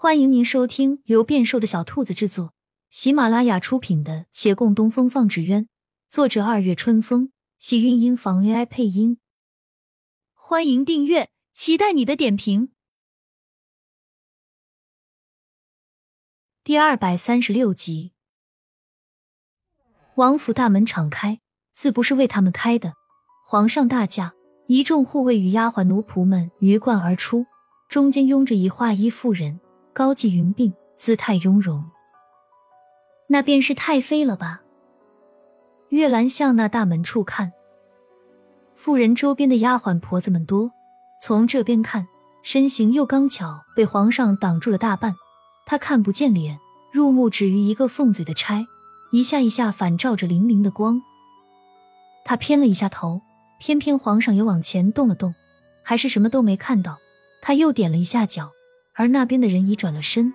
欢迎您收听由变瘦的小兔子制作、喜马拉雅出品的《且共东风放纸鸢》，作者二月春风，喜韵音房 AI 配音。欢迎订阅，期待你的点评。第二百三十六集，王府大门敞开，自不是为他们开的。皇上大驾，一众护卫与丫鬟奴仆们鱼贯而出，中间拥着一画衣妇人。高髻云鬓，姿态雍容，那便是太妃了吧？月兰向那大门处看，妇人周边的丫鬟婆子们多，从这边看，身形又刚巧被皇上挡住了大半，她看不见脸，入目止于一个凤嘴的钗，一下一下反照着粼粼的光。她偏了一下头，偏偏皇上也往前动了动，还是什么都没看到。他又点了一下脚。而那边的人已转了身，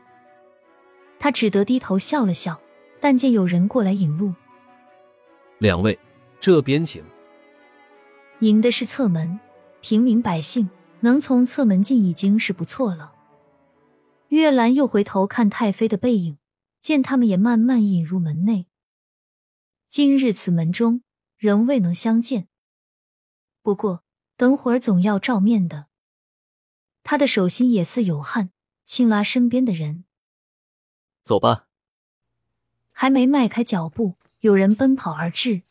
他只得低头笑了笑，但见有人过来引路。两位，这边请。引的是侧门，平民百姓能从侧门进已经是不错了。月兰又回头看太妃的背影，见他们也慢慢引入门内。今日此门中仍未能相见，不过等会儿总要照面的。他的手心也似有汗。轻拉身边的人，走吧。还没迈开脚步，有人奔跑而至。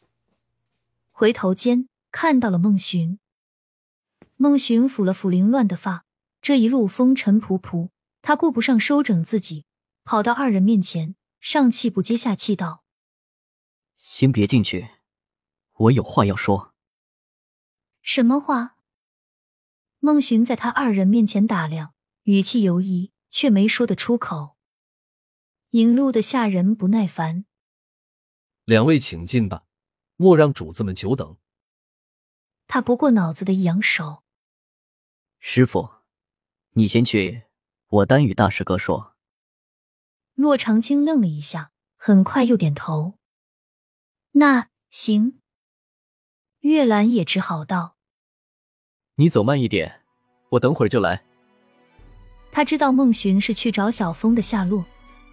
回头间看到了孟寻，孟寻抚了抚凌乱的发，这一路风尘仆仆，他顾不上收整自己，跑到二人面前，上气不接下气道：“先别进去，我有话要说。”什么话？孟寻在他二人面前打量。语气犹疑，却没说得出口。引路的下人不耐烦：“两位请进吧，莫让主子们久等。”他不过脑子的一扬手：“师傅，你先去，我单与大师哥说。”骆长青愣了一下，很快又点头：“那行。”月兰也只好道：“你走慢一点，我等会儿就来。”他知道孟寻是去找小峰的下落，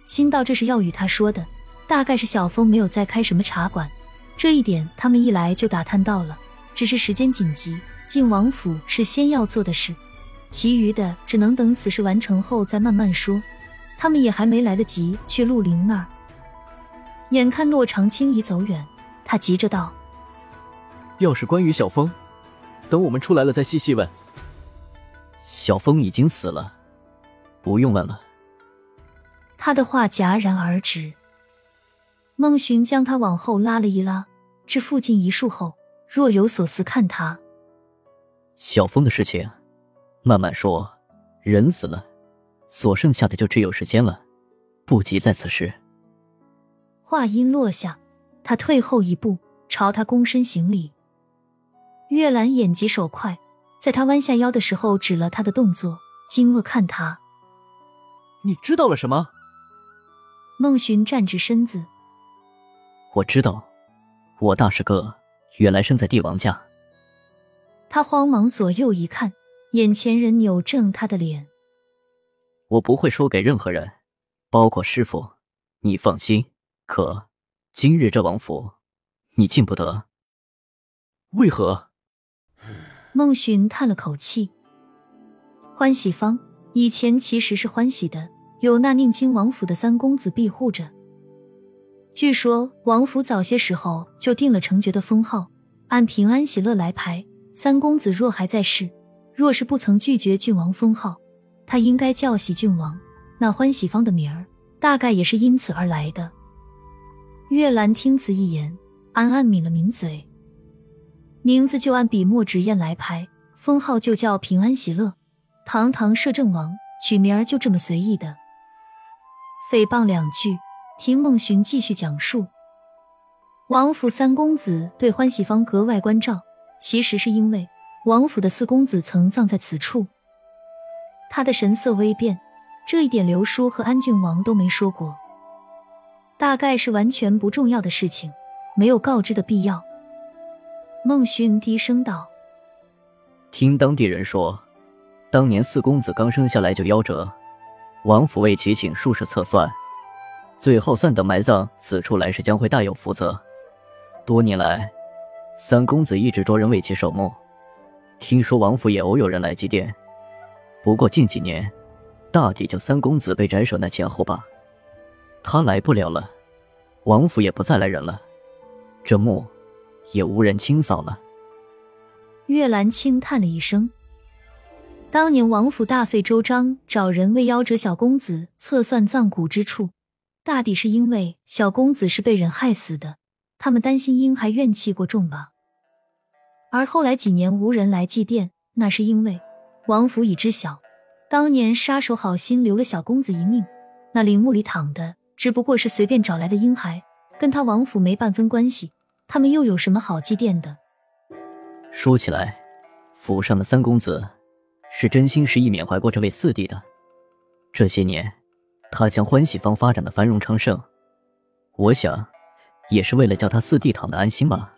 心道这是要与他说的，大概是小峰没有再开什么茶馆，这一点他们一来就打探到了。只是时间紧急，进王府是先要做的事，其余的只能等此事完成后再慢慢说。他们也还没来得及去陆林那儿，眼看洛长青已走远，他急着道：“要是关于小峰，等我们出来了再细细问。小峰已经死了。”不用问了。他的话戛然而止。孟寻将他往后拉了一拉，至附近一树后，若有所思看他。小峰的事情，慢慢说。人死了，所剩下的就只有时间了，不急在此时。话音落下，他退后一步，朝他躬身行礼。月兰眼疾手快，在他弯下腰的时候，止了他的动作，惊愕看他。你知道了什么？孟寻站直身子，我知道，我大师哥原来生在帝王家。他慌忙左右一看，眼前人扭正他的脸。我不会说给任何人，包括师傅，你放心。可今日这王府，你进不得。为何？孟寻叹了口气。欢喜坊。以前其实是欢喜的，有那宁亲王府的三公子庇护着。据说王府早些时候就定了成爵的封号，按平安喜乐来排。三公子若还在世，若是不曾拒绝郡王封号，他应该叫喜郡王。那欢喜坊的名儿，大概也是因此而来的。月兰听此一言，暗暗抿了抿嘴。名字就按笔墨纸砚来排，封号就叫平安喜乐。堂堂摄政王取名儿就这么随意的？诽谤两句，听孟寻继续讲述。王府三公子对欢喜坊格外关照，其实是因为王府的四公子曾葬在此处。他的神色微变，这一点刘叔和安郡王都没说过，大概是完全不重要的事情，没有告知的必要。孟寻低声道：“听当地人说。”当年四公子刚生下来就夭折，王府为其请术士测算，最后算等埋葬此处，来世将会大有福泽。多年来，三公子一直着人为其守墓。听说王府也偶有人来祭奠，不过近几年，大抵就三公子被斩首那前后吧。他来不了了，王府也不再来人了，这墓也无人清扫了。月兰轻叹了一声。当年王府大费周章找人为夭折小公子测算葬骨之处，大抵是因为小公子是被人害死的，他们担心婴孩怨气过重吧。而后来几年无人来祭奠，那是因为王府已知晓，当年杀手好心留了小公子一命，那陵墓里躺的只不过是随便找来的婴孩，跟他王府没半分关系，他们又有什么好祭奠的？说起来，府上的三公子。是真心实意缅怀过这位四弟的。这些年，他将欢喜坊发展的繁荣昌盛，我想，也是为了叫他四弟躺得安心吧。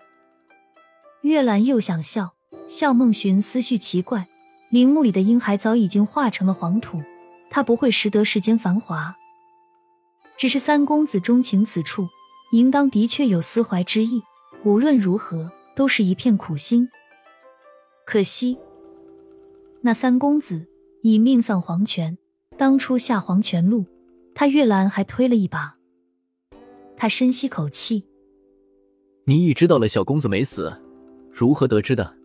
月兰又想笑，笑梦寻思绪奇怪，陵墓里的婴孩早已经化成了黄土，他不会识得世间繁华。只是三公子钟情此处，应当的确有思怀之意。无论如何，都是一片苦心。可惜。那三公子已命丧黄泉，当初下黄泉路，他月兰还推了一把。他深吸口气：“你已知道了小公子没死，如何得知的？”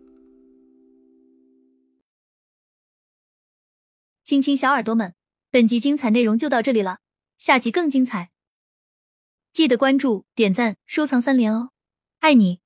亲亲小耳朵们，本集精彩内容就到这里了，下集更精彩，记得关注、点赞、收藏三连哦，爱你！